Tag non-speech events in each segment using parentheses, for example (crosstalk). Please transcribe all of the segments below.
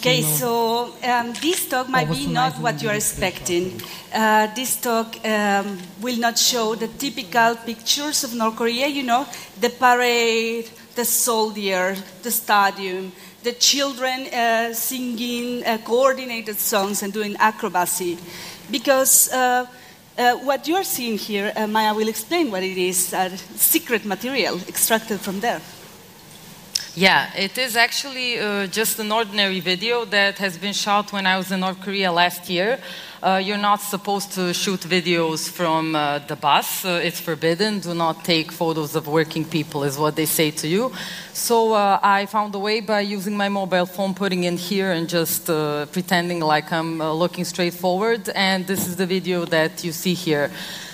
Okay, so um, this talk might be not what you are expecting. Uh, this talk um, will not show the typical pictures of North Korea, you know, the parade, the soldier, the stadium, the children uh, singing uh, coordinated songs and doing acrobacy. Because uh, uh, what you're seeing here, uh, Maja will explain what it is secret material extracted from there. Yeah, it is actually uh, just an ordinary video that has been shot when I was in North Korea last year. Uh, you're not supposed to shoot videos from uh, the bus. Uh, it's forbidden. Do not take photos of working people, is what they say to you. So uh, I found a way by using my mobile phone, putting in here and just uh, pretending like I'm looking straight forward. And this is the video that you see here.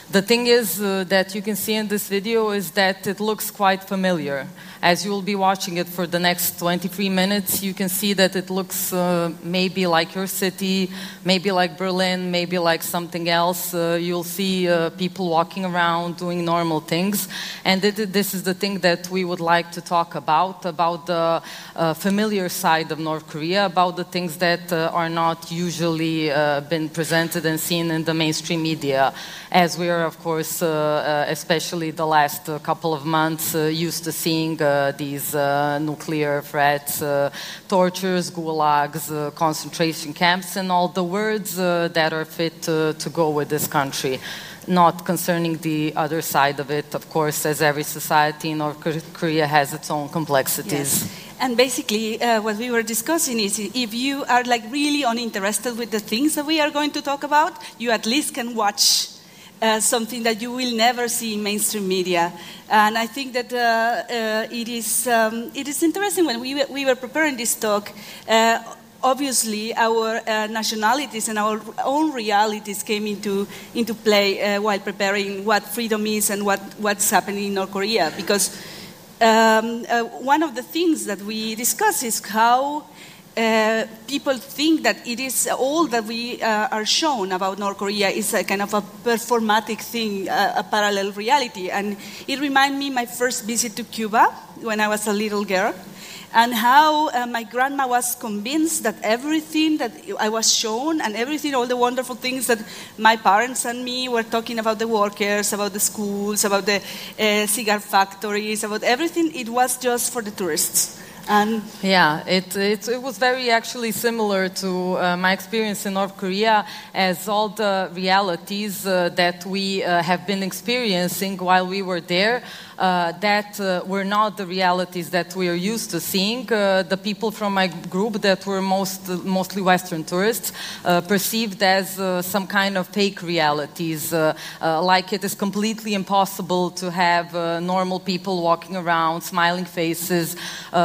The thing is that you can see in this video is that it looks quite familiar. As you will be watching it for the next 23 minutes, you can see that it looks uh, maybe like your city, maybe like Berlin, maybe like something else. Uh, you'll see uh, people walking around doing normal things. And it, this is the thing that we would like to talk about about the uh, familiar side of North Korea, about the things that uh, are not usually uh, been presented and seen in the mainstream media, as we are, of course, especially the last couple of months, used to seeing these uh, nuclear threats, uh, tortures, gulags, concentration camps, and all the words that are fit to go with this country not concerning the other side of it, of course, as every society in North Korea has its own complexities. Yes. And basically, uh, what we were discussing is if you are like really uninterested with the things that we are going to talk about, you at least can watch uh, something that you will never see in mainstream media. And I think that uh, uh, it, is, um, it is interesting when we, we were preparing this talk. Uh, obviously, our uh, nationalities and our own realities came into, into play uh, while preparing what freedom is and what, what's happening in North Korea. Because um, one of the things that we discuss is how uh, people think that it is all that we uh, are shown about North Korea is a kind of a performatic thing, a, a parallel reality. And it reminded me my first visit to Cuba when I was a little girl, and how uh, my grandma was convinced that everything that I was shown and everything, all the wonderful things that my parents and me were talking about the workers, about the schools, about the uh, cigar factories, about everything, it was just for the tourists. And yeah, it, it, it, was very actually similar to uh, my experience in North Korea, as all the realities uh, that we uh, have been experiencing while we were there uh, that uh, were not the realities that we are used to seeing. Uh, the people from my group that were most, mostly Western tourists uh, perceived as uh, some kind of fake realities, uh, like it is completely impossible to have normal people walking around, smiling faces.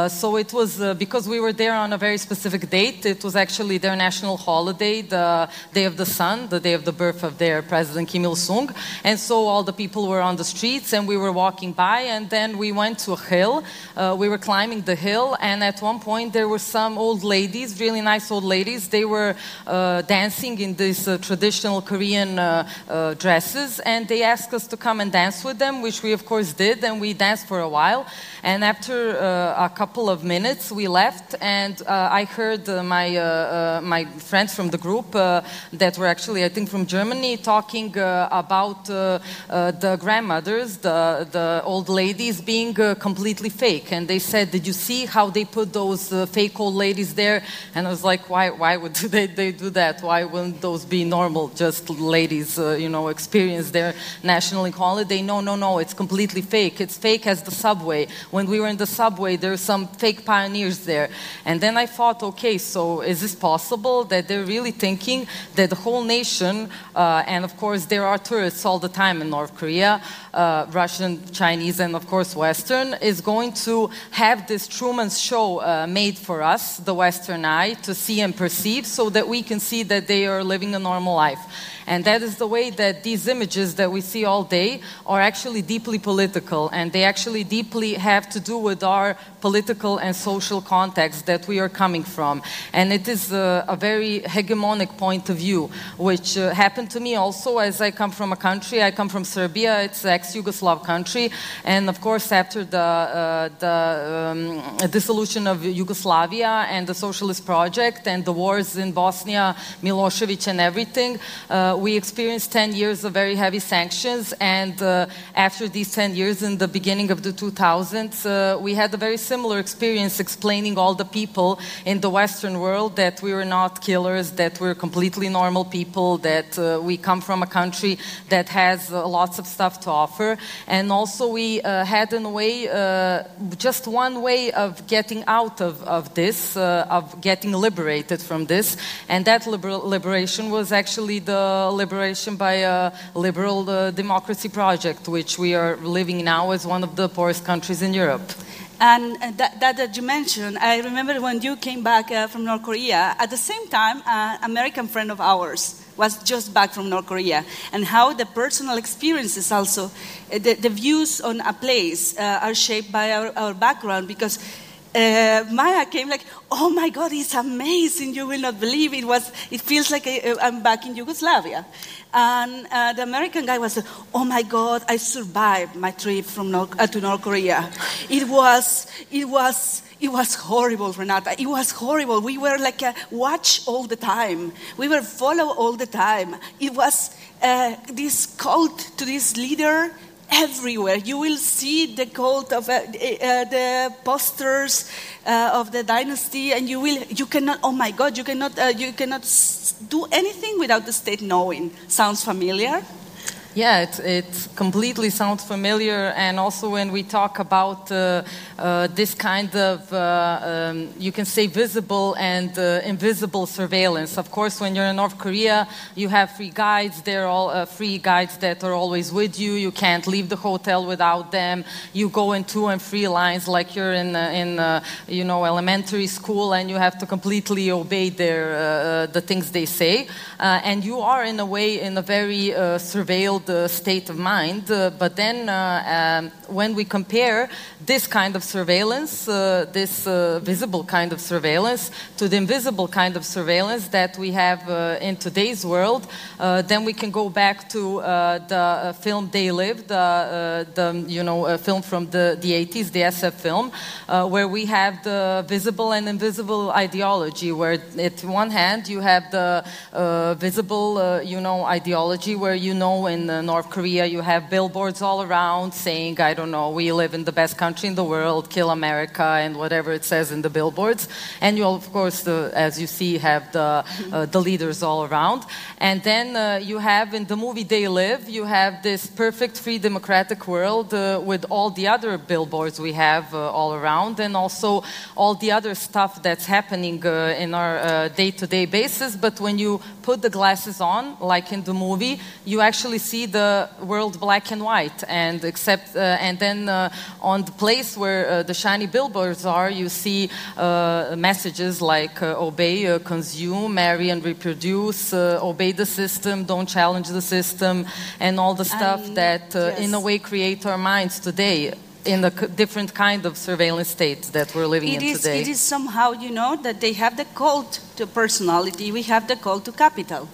so it was because we were there on a very specific date. It was actually their national holiday, the Day of the Sun, the day of the birth of their president Kim Il Sung, and so all the people were on the streets and we were walking by by, and then we went to a hill. Uh, we were climbing the hill, and at one point there were some old ladies, really nice old ladies. They were uh, dancing in these uh, traditional Korean uh, uh, dresses, and they asked us to come and dance with them, which we of course did, and we danced for a while. And after uh, a couple of minutes, we left, and I heard my my friends from the group that were actually, I think, from Germany, talking about the grandmothers, the the old ladies being uh, completely fake. And they said, Did you see how they put those uh, fake old ladies there? And I was like, Why, why would (laughs) they, they do that? Why wouldn't those be normal, just ladies, uh, you know, experience their national holiday? No, no, no, it's completely fake. It's fake as the subway. When we were in the subway, there were some fake pioneers there. And then I thought, okay, so is this possible that they're really thinking that the whole nation, uh, and of course, there are tourists all the time in North Korea, uh, Russian, Chinese, Chinese and, of course, Western, is going to have this Truman show uh, made for us, the Western eye, to see and perceive so that we can see that they are living a normal life. And that is the way that these images that we see all day are actually deeply political, and they actually deeply have to do with our political and social context that we are coming from. And it is a, a very hegemonic point of view, which uh, happened to me also as I come from a country. I come from Serbia, it's an ex Yugoslav country, and of course, after the, uh, the um, dissolution of Yugoslavia and the socialist project and the wars in Bosnia, Milosevic, and everything, uh, we experienced 10 years of very heavy sanctions. And uh, after these 10 years, in the beginning of the 2000s, uh, we had a very similar experience explaining all the people in the Western world that we were not killers, that we're completely normal people, that uh, we come from a country that has uh, lots of stuff to offer. And also, we uh, had, in a way, uh, just one way of getting out of, of this, uh, of getting liberated from this. And that liber- liberation was actually the liberation by a liberal uh, democracy project, which we are living now as one of the poorest countries in Europe. And uh, that, that, that you mentioned, I remember when you came back uh, from North Korea, at the same time, an American friend of ours was just back from North Korea, and how the personal experiences also, uh, the, the views on a place uh, are shaped by our, our background because uh, Maja came like, "Oh my God, it's amazing! You will not believe it was. It feels like I, am back in Yugoslavia." And uh, the American guy was, "Oh my God, I survived my trip from North, uh, to North Korea. It was, it was." It was horrible, Renata. It was horrible. We were like a watch all the time. We were follow all the time. It was uh, this cult to this leader everywhere. You will see the cult of uh, uh, the posters uh, of the dynasty, and you will. You cannot. Oh my God! You cannot. Uh, you cannot do anything without the state knowing. Sounds familiar? Yeah, it, it completely sounds familiar. And also, when we talk about uh, uh, this kind of, uh, um, you can say, visible and uh, invisible surveillance. Of course, when you're in North Korea, you have free guides. They're all uh, free guides that are always with you. You can't leave the hotel without them. You go in two and three lines like you're in, uh, in you know, elementary school, and you have to completely obey their, the things they say. and you are, in a way, in a very surveilled the state of mind. Uh, but then, uh, um, when we compare this kind of surveillance, uh, this uh, visible kind of surveillance, to the invisible kind of surveillance that we have in today's world, then we can go back to the film "They Live," the, the you know film from the, the 80s, the SF film, where we have the visible and invisible ideology. Where, at one hand, you have the visible, you know, ideology, where you know in North Korea, you have billboards all around saying, I don't know, we live in the best country in the world, kill America, and whatever it says in the billboards. And you, of course, the, as you see, have the, uh, the leaders all around. And then uh, you have in the movie They Live, you have this perfect free democratic world uh, with all the other billboards we have uh, all around, and also all the other stuff that's happening uh, in our day to day basis. But when you put the glasses on, like in the movie, you actually see the world black and white. And except, uh, and then uh, on the place where uh, the shiny billboards are, you see uh, messages like uh, obey, uh, consume, marry and reproduce, obey the system, don't challenge the system, and all the stuff um, that, yes. in a way, create our minds today in the different kind of surveillance state that we're living it in is, today. It is somehow, you know, that they have the cult to personality, we have the cult to capital.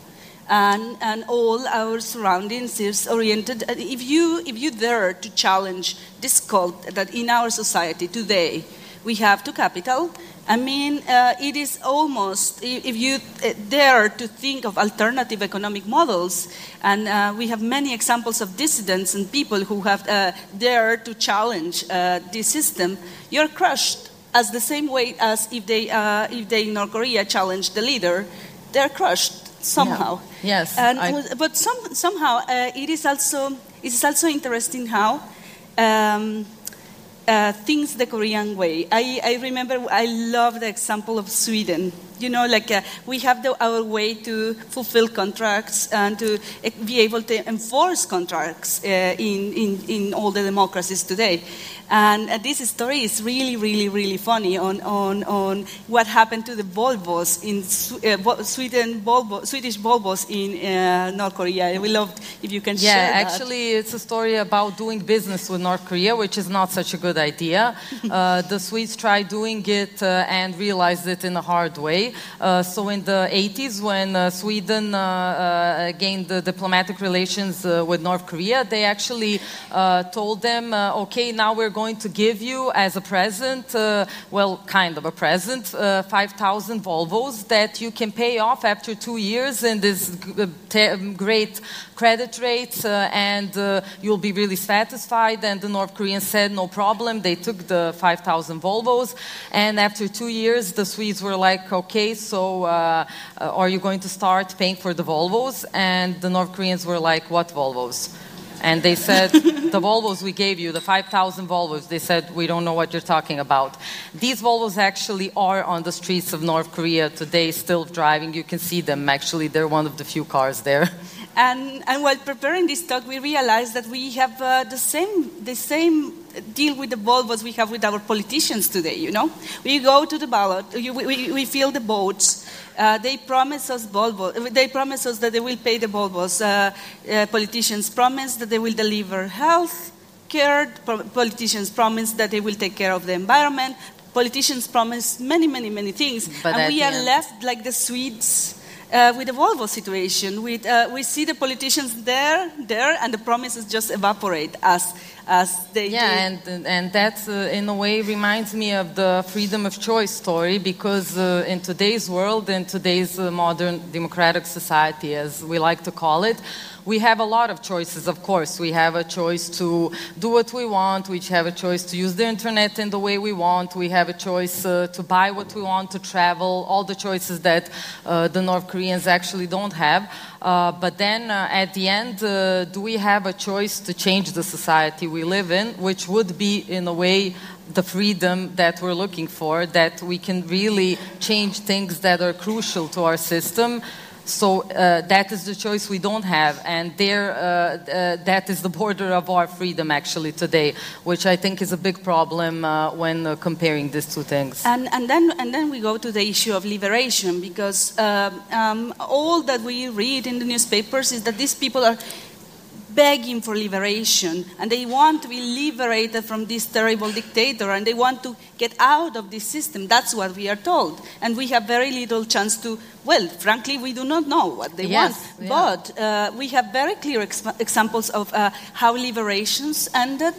And, and all our surroundings is oriented. If you, if you dare to challenge this cult that in our society today we have to capital, I mean, uh, it is almost, if you uh, dare to think of alternative economic models, and uh, we have many examples of dissidents and people who have uh, dared to challenge uh, this system, you're crushed as the same way as if they, uh, if they in North Korea challenge the leader, they're crushed somehow. Yeah. Yes. And, I... But some, somehow it, is also, it is also interesting how. Um, uh, things the Korean way. I, I, remember I love the example of Sweden. You know, like uh, we have the, our way to fulfill contracts and to be able to enforce contracts uh, in, in, in all the democracies today. And uh, this story is really, really, really funny on, on, on what happened to the Volvos in uh, Sweden, Volvo, Swedish Volvos in uh, North Korea. We loved if you can Yeah, share that. actually, it's a story about doing business with North Korea, which is not such a good idea. (laughs) uh, the Swedes tried doing it uh, and realized it in a hard way. Uh, so, in the 80s, when uh, Sweden uh, gained diplomatic relations with North Korea, they actually told them, okay, now we're going to give you as a present, well, kind of a present, uh, 5,000 Volvos that you can pay off after two years in this te- great credit rates, uh, and uh, you'll be really satisfied. And the North Koreans said, no problem. They took the 5,000 Volvos, and after two years, the Swedes were like, okay, so uh, uh, are you going to start paying for the Volvos? And the North Koreans were like, what Volvos? And they said, (laughs) the Volvos we gave you, the 5,000 Volvos, they said, we don't know what you're talking about. These Volvos actually are on the streets of North Korea today, still driving. You can see them, actually. They're one of the few cars there. (laughs) And, and while preparing this talk, we realized that we have uh, the, same, the same deal with the Volvos we have with our politicians today, you know? We go to the ballot, we, we, we fill the votes, uh, they promise us Volvo, they promise us that they will pay the Volvos. Uh, uh, politicians promise that they will deliver health care, po- politicians promise that they will take care of the environment, politicians promise many, many, many things. But and we are end- left like the Swedes uh, with the Volvo situation. With, uh, we see the politicians there, there, and the promises just evaporate as, as they Yeah, do. and and that uh, in a way reminds me of the freedom of choice story because uh, in today's world, in today's uh, modern democratic society, as we like to call it, we have a lot of choices. Of course, we have a choice to do what we want. We have a choice to use the internet in the way we want. We have a choice uh, to buy what we want, to travel. All the choices that uh, the North Koreans actually don't have. Uh, but then uh, at the end, uh, do we have a choice to change the society we live in, which would be, in a way, the freedom that we're looking for, that we can really change things that are crucial to our system. So uh, that is the choice we don't have, and there, uh, uh, that is the border of our freedom actually today, which I think is a big problem uh, when uh, comparing these two things. And, and, then, and then we go to the issue of liberation because um, um, all that we read in the newspapers is that these people are begging for liberation and they want to be liberated from this terrible dictator and they want to get out of this system. That's what we are told. And we have very little chance to, well, frankly, we do not know what they Yes, want. But uh, we have very clear ex- examples of uh, how liberations ended,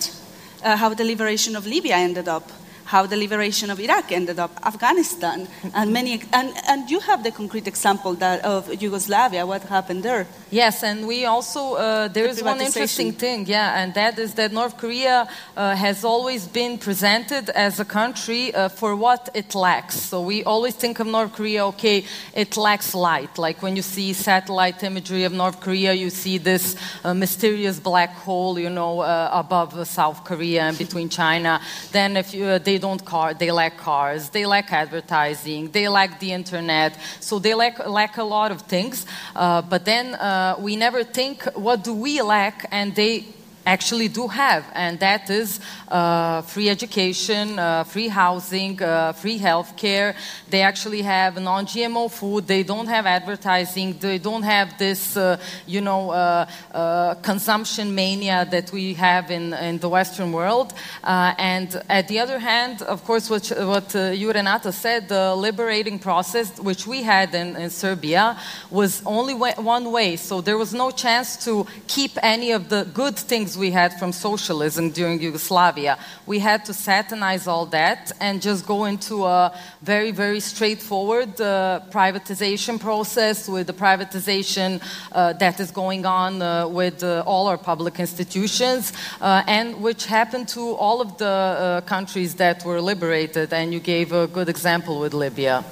uh, how the liberation of Libya ended up. How the liberation of Iraq ended up, Afghanistan, and many, and, and you have the concrete example that of Yugoslavia, what happened there. Yes, and we also uh, there The is one interesting thing, yeah, and that is that North Korea uh, has always been presented as a country uh, for what it lacks. So we always think of North Korea, okay, it lacks light. Like when you see satellite imagery of North Korea, you see this uh, mysterious black hole, you know, uh, above uh, South Korea and between China. Then if you, uh, they don't car, they lack cars, they lack advertising, they lack the internet. So they lack lack a lot of things. Uh, but then uh, we never think, what do we lack? And they actually do have, and that is uh, free education, uh, free housing, uh, free health care. They actually have non GMO food, they don't have advertising, they don't have this, uh, you know, uh, uh, consumption mania that we have in, in the Western world. And at the other hand, of course, what, what you, Renata, said, the liberating process, which we had in, in Serbia, was only wa- one way. So there was no chance to keep any of the good things we had from socialism during Yugoslavia. We had to satanize all that and just go into a very, very straightforward uh, privatization process with the privatization uh, that is going on uh, with uh, all our public institutions uh, and which happened to all of the uh, countries that were liberated. And you gave a good example with Libya.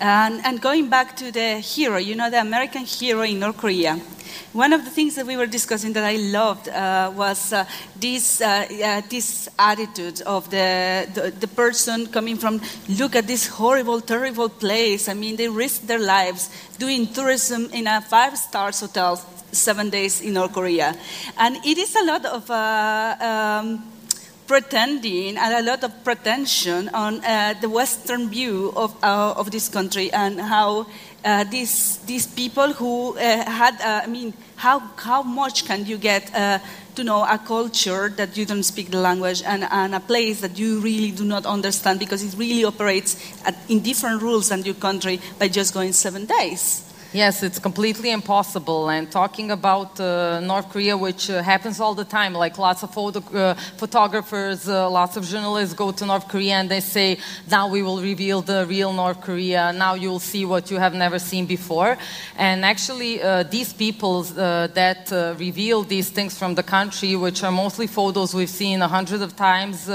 And, and going back to the hero, you know, the American hero in North Korea. One of the things that we were discussing that I loved uh, was uh, this, uh, uh, this attitude of the, the, the person coming from, look at this horrible, terrible place. I mean, they risked their lives doing tourism in a five stars hotel seven days in North Korea. And it is a lot of. Uh, um, pretending and a lot of pretension on uh, the Western view of, uh, of this country and how uh, these, these people who uh, had, uh, I mean, how, how much can you get uh, to know a culture that you don't speak the language and, and a place that you really do not understand because it really operates at, in different rules than your country by just going seven days? Yes, it's completely impossible. And talking about uh, North Korea, which uh, happens all the time, like lots of photo, uh, photographers, uh, lots of journalists go to North Korea and they say, now we will reveal the real North Korea. Now you'll see what you have never seen before. And actually, uh, these people uh, that reveal these things from the country, which are mostly photos we've seen a hundred of times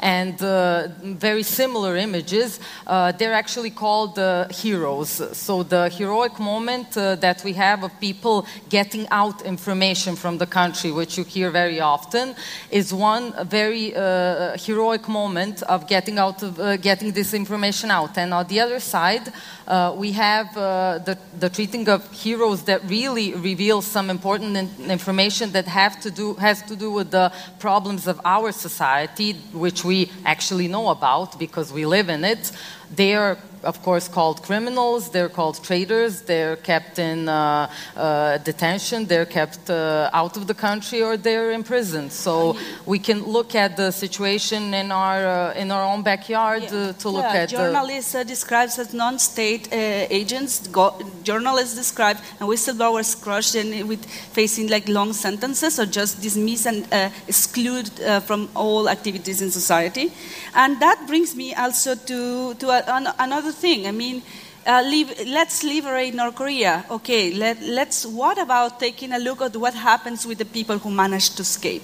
and very similar images, they're actually called heroes. So the heroic moment moment uh, that we have of people getting out information from the country, which you hear very often, is one very uh, heroic moment of getting out of uh, getting this information out. And on the other side, uh, we have uh, the, the treating of heroes that really reveal some important in information that have to do has to do with the problems of our society, which we actually know about because we live in it. They are of course, called criminals. They're called traitors. They're kept in uh, uh, detention. They're kept uh, out of the country, or they're imprisoned. So we can look at the situation in our uh, in our own backyard Yeah. uh, to look Yeah, at. the, journalists uh, described as non-state uh, agents. Go- journalists describe, and whistleblowers crushed and with facing like long sentences or just dismiss and uh, exclude uh, from all activities in society. And that brings me also to to a, an, another thing. I mean. Uh, leave, let's liberate North Korea. Okay, let, let's. What about taking a look at what happens with the people who manage to escape?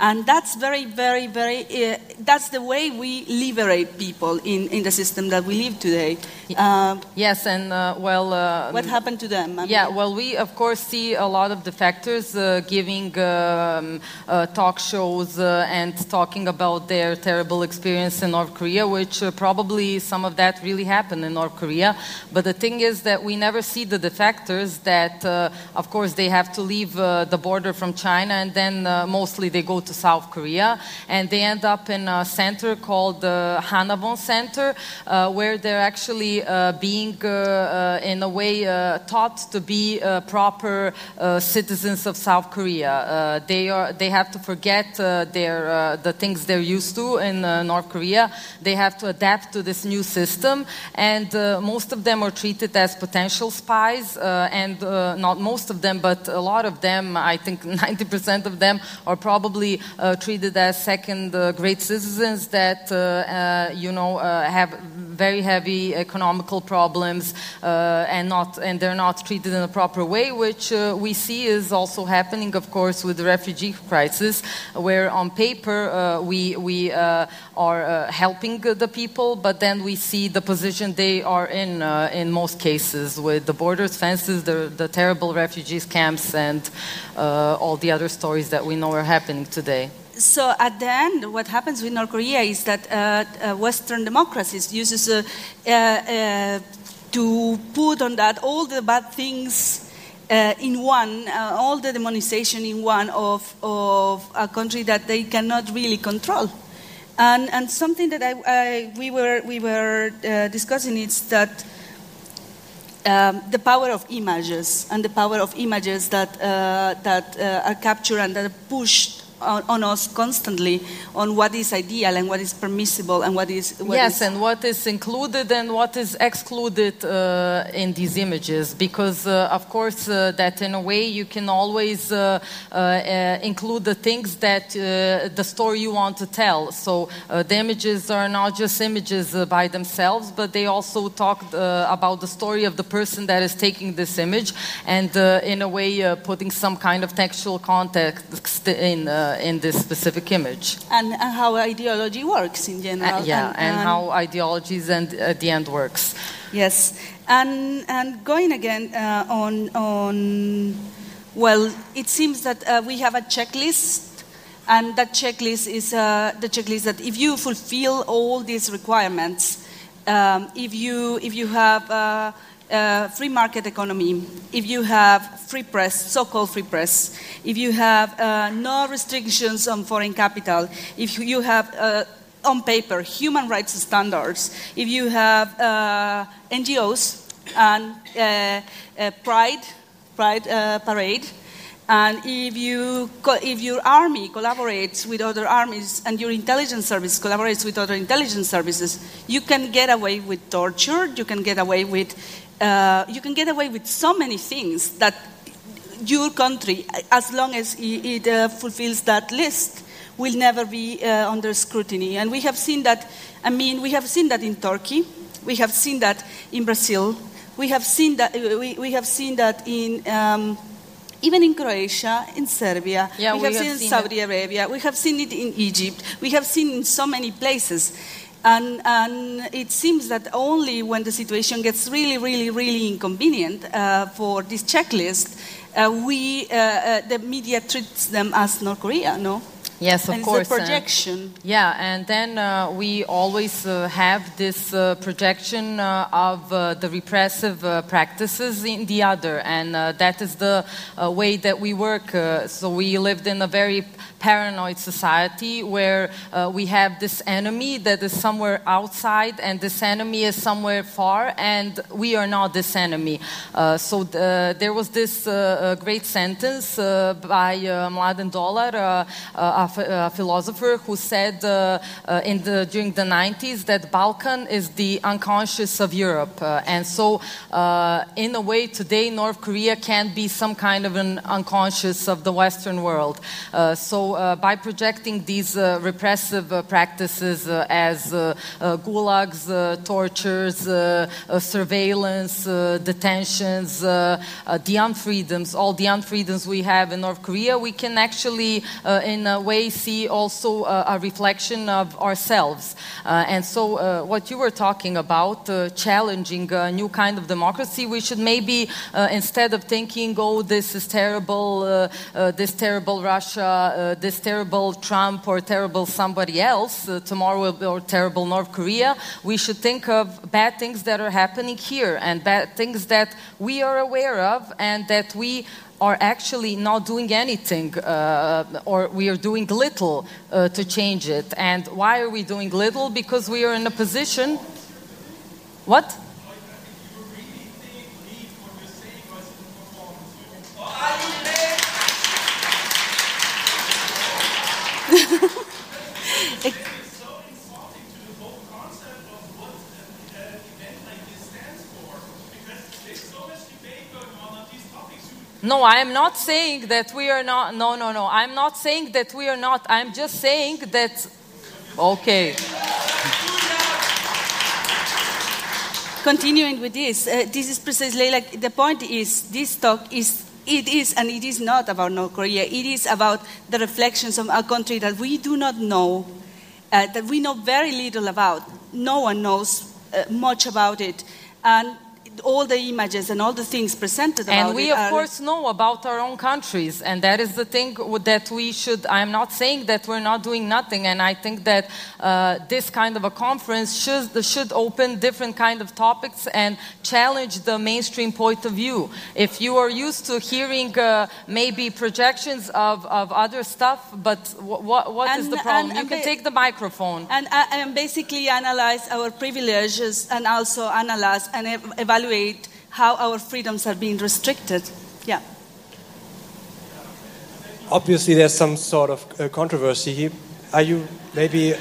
And that's very, very, very, uh, that's the way we liberate people in, in the system that we live today. Uh, yes, and uh, well. Uh, what happened to them? I mean, Yeah, well, we of course see a lot of defectors uh, giving um, uh, talk shows uh, and talking about their terrible experience in North Korea, which uh, probably some of that really happened in North Korea. But the thing is that we never see the defectors that, uh, of course, they have to leave uh, the border from China and then uh, mostly they go to South Korea and they end up in a center called the Hanawon Center uh, where they're actually uh, being, uh, uh in a way, uh, taught to be uh, proper citizens of South Korea. They, are, they have to forget their, the things they're used to in North Korea. They have to adapt to this new system, and most of them are treated as potential spies, and not most of them, but a lot of them, I think 90% of them, are probably uh, treated as second uh, grade citizens that, uh, uh you know, uh, have very heavy economical problems uh, and not and they're not treated in a proper way, which we see is also happening, of course, with the refugee crisis, where on paper we we are helping the people, but then we see the position they are in in most cases with the borders, fences, the, the terrible refugees camps, and all the other stories that we know are happening today. So at the end, what happens with North Korea is that uh, uh, Western democracies uses uh, uh, uh, to put on that all the bad things uh, in one, all the demonization in one of, of a country that they cannot really control. And, and something that I, I, we were, we were discussing is that um, the power of images and the power of images that, that are captured and that are pushed on, on us constantly on what is ideal and what is permissible and what is what yes, is- and what is included and what is excluded uh, in these images, because uh, of course uh, that in a way you can always uh, uh, uh, include the things that uh, the story you want to tell. So uh, the images are not just images uh, by themselves, but they also talk uh, about the story of the person that is taking this image, and uh, in a way uh, putting some kind of textual context in uh, in this specific image. and, and how ideology works in general. Uh, yeah, and, how ideologies and at the end works. Yes, and and going again uh, on on well, it seems that uh, we have a checklist, and that checklist is uh, the checklist that if you fulfill all these requirements, um, if you if you have uh, free market economy, if you have free press, so-called free press, if you have uh, no restrictions on foreign capital, if you have uh, on paper human rights standards, if you have uh, NGOs and uh, Pride, Pride parade, and if, you if your army collaborates with other armies and your intelligence service collaborates with other intelligence services, you can get away with torture, you can get away with, uh, you can get away with so many things that your country, as long as it, it uh, fulfills that list, will never be uh, under scrutiny. And we have seen that, I mean, we have seen that in Turkey, we have seen that in Brazil, we have seen that, we, we have seen that in. Um, even in Croatia, in Serbia, yeah, we, we have, have seen seen Saudi it. Arabia, we have seen it in Egypt, we have seen in so many places. And, and it seems that only when the situation gets really, really, really inconvenient uh, for this checklist, uh, we, uh, uh the media treats them as North Korea, no? Yes, of and course. It's a projection. yeah, and then uh, we always uh, have this uh, projection uh, of uh, the repressive uh, practices in the other, and that is the way that we work. so we lived in a very paranoid society where we have this enemy that is somewhere outside, and this enemy is somewhere far, and we are not this enemy. so the, there was this great sentence by Mladen Dolar a uh, philosopher who said uh, uh, in the, during the 90s that Balkan is the unconscious of Europe. Uh, and so, uh, in a way, today North Korea can be some kind of an unconscious of the Western world. Uh, so, by projecting these repressive practices as gulags, tortures, surveillance, detentions, the unfreedoms, all the unfreedoms we have in North Korea, we can actually, in a way, way see also a, a reflection of ourselves. Uh, and so, uh, what you were talking about, uh, challenging a new kind of democracy, we should maybe, uh, instead of thinking, oh, this is terrible, uh, uh, this terrible Russia, this terrible Trump, or terrible somebody else, tomorrow or terrible North Korea, we should think of bad things that are happening here and bad things that we are aware of and that we are actually not doing anything uh, or we are doing little uh, to change it. And why are we doing little? Because we are in a position. What? No, I am not saying that we are not. No, no, no. I'm not saying that we are not. I'm just saying that. Okay. Continuing with this, uh, this is precisely like the point is this talk is it is and it is not about North Korea. It is about the reflections of a country that we do not know, uh, that we know very little about. No one knows uh, much about it, and all the images and all the things presented and we of course know about our own countries and that is the thing that we should i'm not saying that we're not doing nothing and i think that uh, this kind of a conference should, should open different kind of topics and challenge the mainstream point of view. If you are used to hearing uh, maybe projections of, of other stuff but what, what and, is the problem? And, you can take the microphone. and, uh, and basically analyze our privileges and also analyze and evaluate evaluate how our freedoms are being restricted. Yeah. Obviously, there's some sort of uh, controversy here. Are you maybe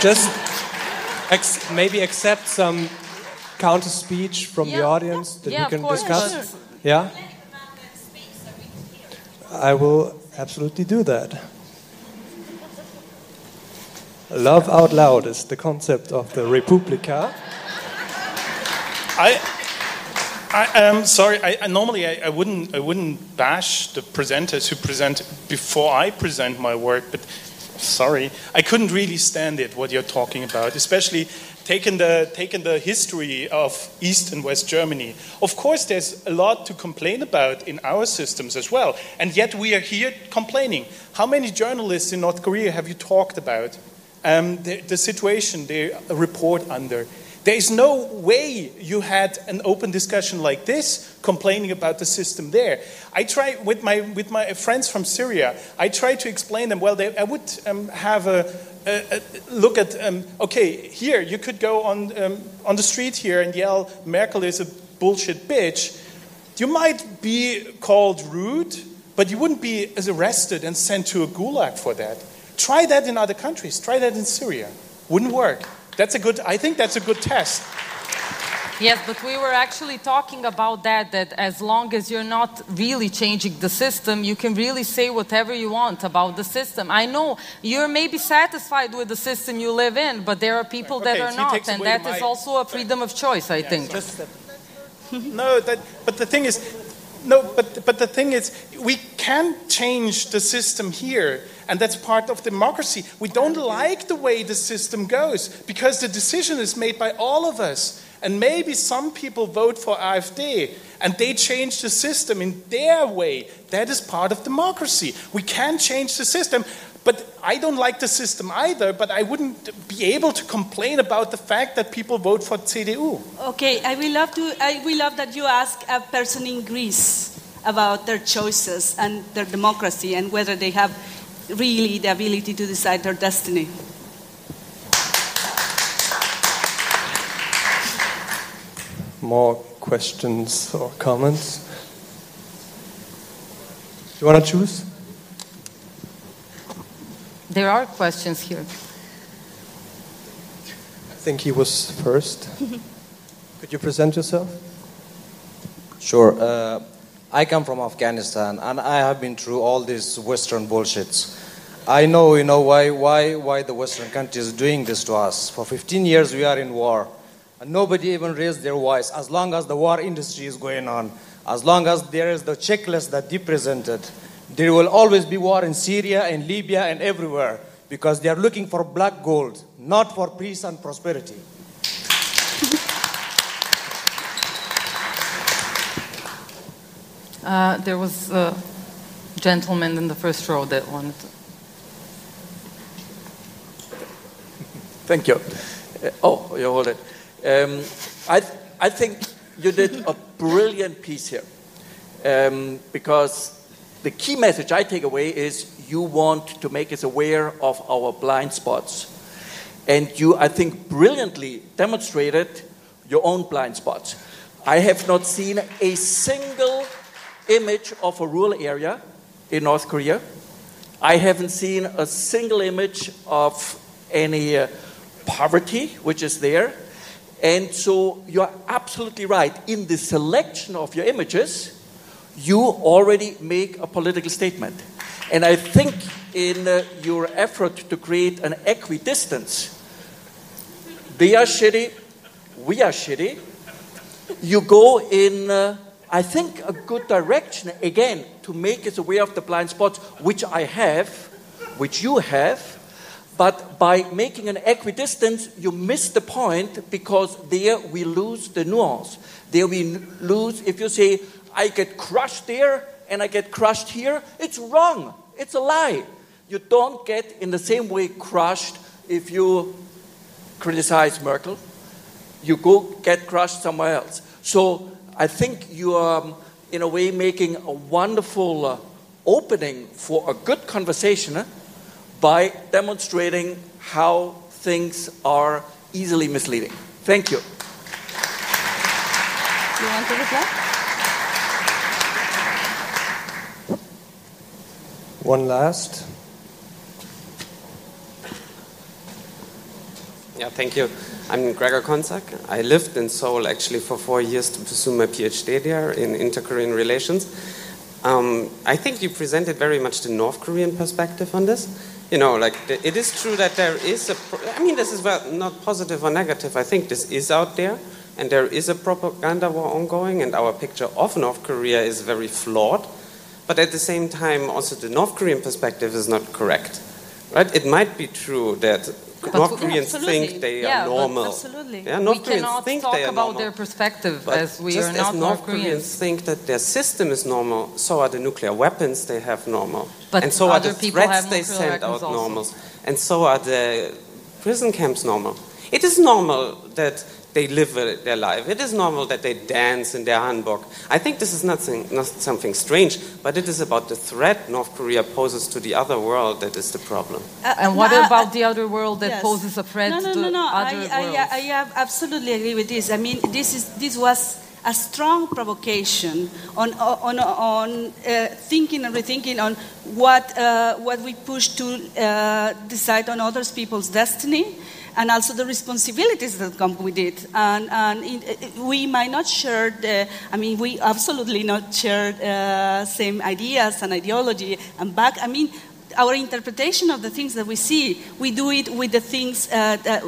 just ex maybe accept some counter speech from yeah. the audience that yeah, we can course, discuss? Sure. Yeah? I will absolutely do that. Love out loud is the concept of the re:publica. I, I am sorry. I, I normally I, I, wouldn't I wouldn't bash the presenters who present before I present my work, but sorry, I couldn't really stand it. What you're talking about, especially taking the the history of East and West Germany. Of course, there's a lot to complain about in our systems as well, and yet we are here complaining. How many journalists in North Korea have you talked about? Um, the, the situation they report under There is no way you had an open discussion like this, complaining about the system there. I try with my with my friends from Syria. I try to explain them. Well, they, I would um, have a, a, a look at. Um, okay, here you could go on um, on the street here and yell, "Merkel is a bullshit bitch." You might be called rude, but you wouldn't be as arrested and sent to a gulag for that. Try that in other countries. Try that in Syria. Wouldn't work. That's a good. I think that's a good test. Yes, but we were actually talking about that, that as long as you're not really changing the system, you can really say whatever you want about the system. I know you're maybe satisfied with the system you live in, but there are people Okay, that are so not, and away that my- is also a freedom of choice, I think. No, that, but the thing is, no, but, but the thing is, we can change the system here, and that's part of democracy. We don't like the way the system goes because the decision is made by all of us. And maybe some people vote for AfD and they change the system in their way. That is part of democracy. We can change the system. But I don't like the system either, but I wouldn't be able to complain about the fact that people vote for CDU. Okay, I will love to. I will love that you ask a person in Greece about their choices and their democracy and whether they have really the ability to decide their destiny. More questions or comments? Do you want to choose? There are questions here. I think he was first. (laughs) Could you present yourself? Sure. Uh, I come from Afghanistan, and I have been through all these Western bullshits. I know, you know, why, why, why the Western countries are doing this to us. For 15 years, we are in war, and nobody even raised their voice. As long as the war industry is going on, as long as there is the checklist that they presented, there will always be war in Syria and Libya and everywhere because they are looking for black gold, not for peace and prosperity. Uh, there was a gentleman in the first row that wanted to. Thank you. Uh, oh, you hold it. Um, I, th- I think you did a brilliant piece here um, because the key message I take away is you want to make us aware of our blind spots. And you, I think, brilliantly demonstrated your own blind spots. I have not seen a single image of a rural area in North Korea. I haven't seen a single image of any uh, poverty which is there. And so you're absolutely right. In the selection of your images, you already make a political statement. And I think in uh, your effort to create an equidistance, they are shitty, we are shitty. You go in, uh, I think, a good direction again to make us aware of the blind spots, which I have, which you have. But by making an equidistance, you miss the point because there we lose the nuance. There we lose, if you say, I get crushed there and I get crushed here, it's wrong. It's a lie. You don't get in the same way crushed if you criticize Merkel. You go get crushed somewhere else. So I think you are, um, in a way, making a wonderful uh, opening for a good conversation by demonstrating how things are easily misleading. Thank you. You want to reply? One last. Yeah, thank you. I'm Gregor Konsak. I lived in Seoul actually for four years to pursue my PhD there in inter-Korean relations. Um, I think you presented very much the North Korean perspective on this. You know, like the, it is true that there is a. I mean, this is well, not positive or negative. I think this is out there, and there is a propaganda war ongoing, and our picture of North Korea is very flawed. But at the same time, also the North Korean perspective is not correct. Right? It might be true that North Koreans Absolutely. think they Yeah, are normal. absolutely. Yeah, North we Koreans cannot think talk they are about normal. their perspective But as we just are as not North North Koreans Koreans. think that their system is normal, so are the nuclear weapons they have normal. But and so are the threats they send out normal. And so are the prison camps normal. It is normal that they live their life. It is normal that they dance in their hanbok. I think this is not, not something strange, but it is about the threat North Korea poses to the other world that is the problem. Uh, and what uh, about the other world that yes. poses a threat no, no, to no, no. other I, worlds? I, I absolutely agree with this. I mean, this, is, this was a strong provocation on, on, on uh, thinking and rethinking on what, uh, what we push to uh, decide on other people's destiny and also the responsibilities that come with it. And, and it, we might not share the, I mean, we absolutely not share uh, same ideas and ideology and back. I mean, our interpretation of the things that we see, we do it with the things, uh, that,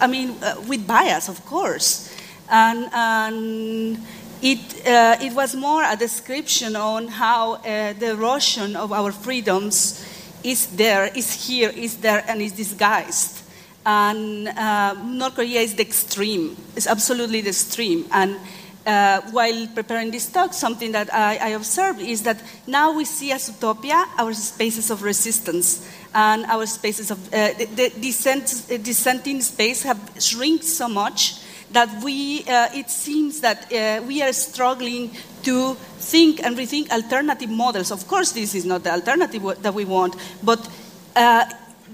I mean, uh, with bias, of course. And, and it, uh, it was more a description on how uh, the erosion of our freedoms is there, is here, is there, and is disguised. And uh, North Korea is the extreme, it's absolutely the extreme. And uh, while preparing this talk, something that I, I, observed is that now we see as utopia our spaces of resistance and our spaces of uh, the, the dissent, dissenting space have shrunk so much that we, uh, it seems that uh, we are struggling to think and rethink alternative models. Of course, this is not the alternative that we want, but uh,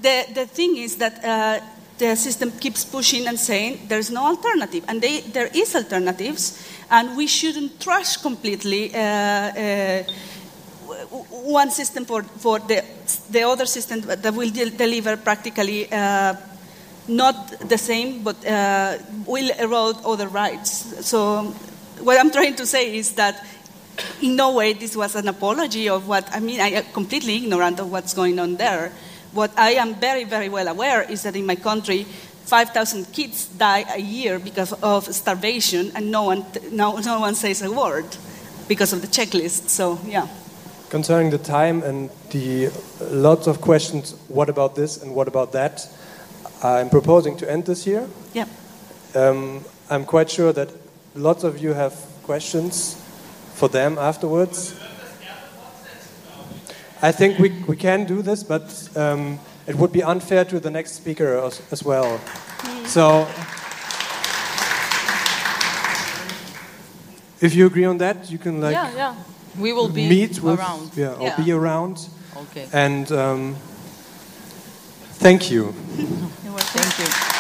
the, the thing is that uh, the system keeps pushing and saying there's no alternative, and they, there is alternatives, and we shouldn't trash completely uh, uh, one system for, for the, the other system that will de- deliver practically uh, not the same, but uh, will erode other rights. So, what I'm trying to say is that in no way this was an apology of what, I mean, I am completely ignorant of what's going on there. What I am very, very well aware is that in my country, 5,000 kids die a year because of starvation, and no one, no, no one says a word because of the checklist. So, yeah. Concerning the time and the lots of questions, what about this and what about that? I'm proposing to end this here. Yeah. Um, I'm quite sure that lots of you have questions for them afterwards. I think we, we can do this, but um, it would be unfair to the next speaker as, as well. So, if you agree on that, you can like yeah, yeah. We will be meet with, around. Yeah, or yeah. be around. Okay. And um, thank you. (laughs) Thank you.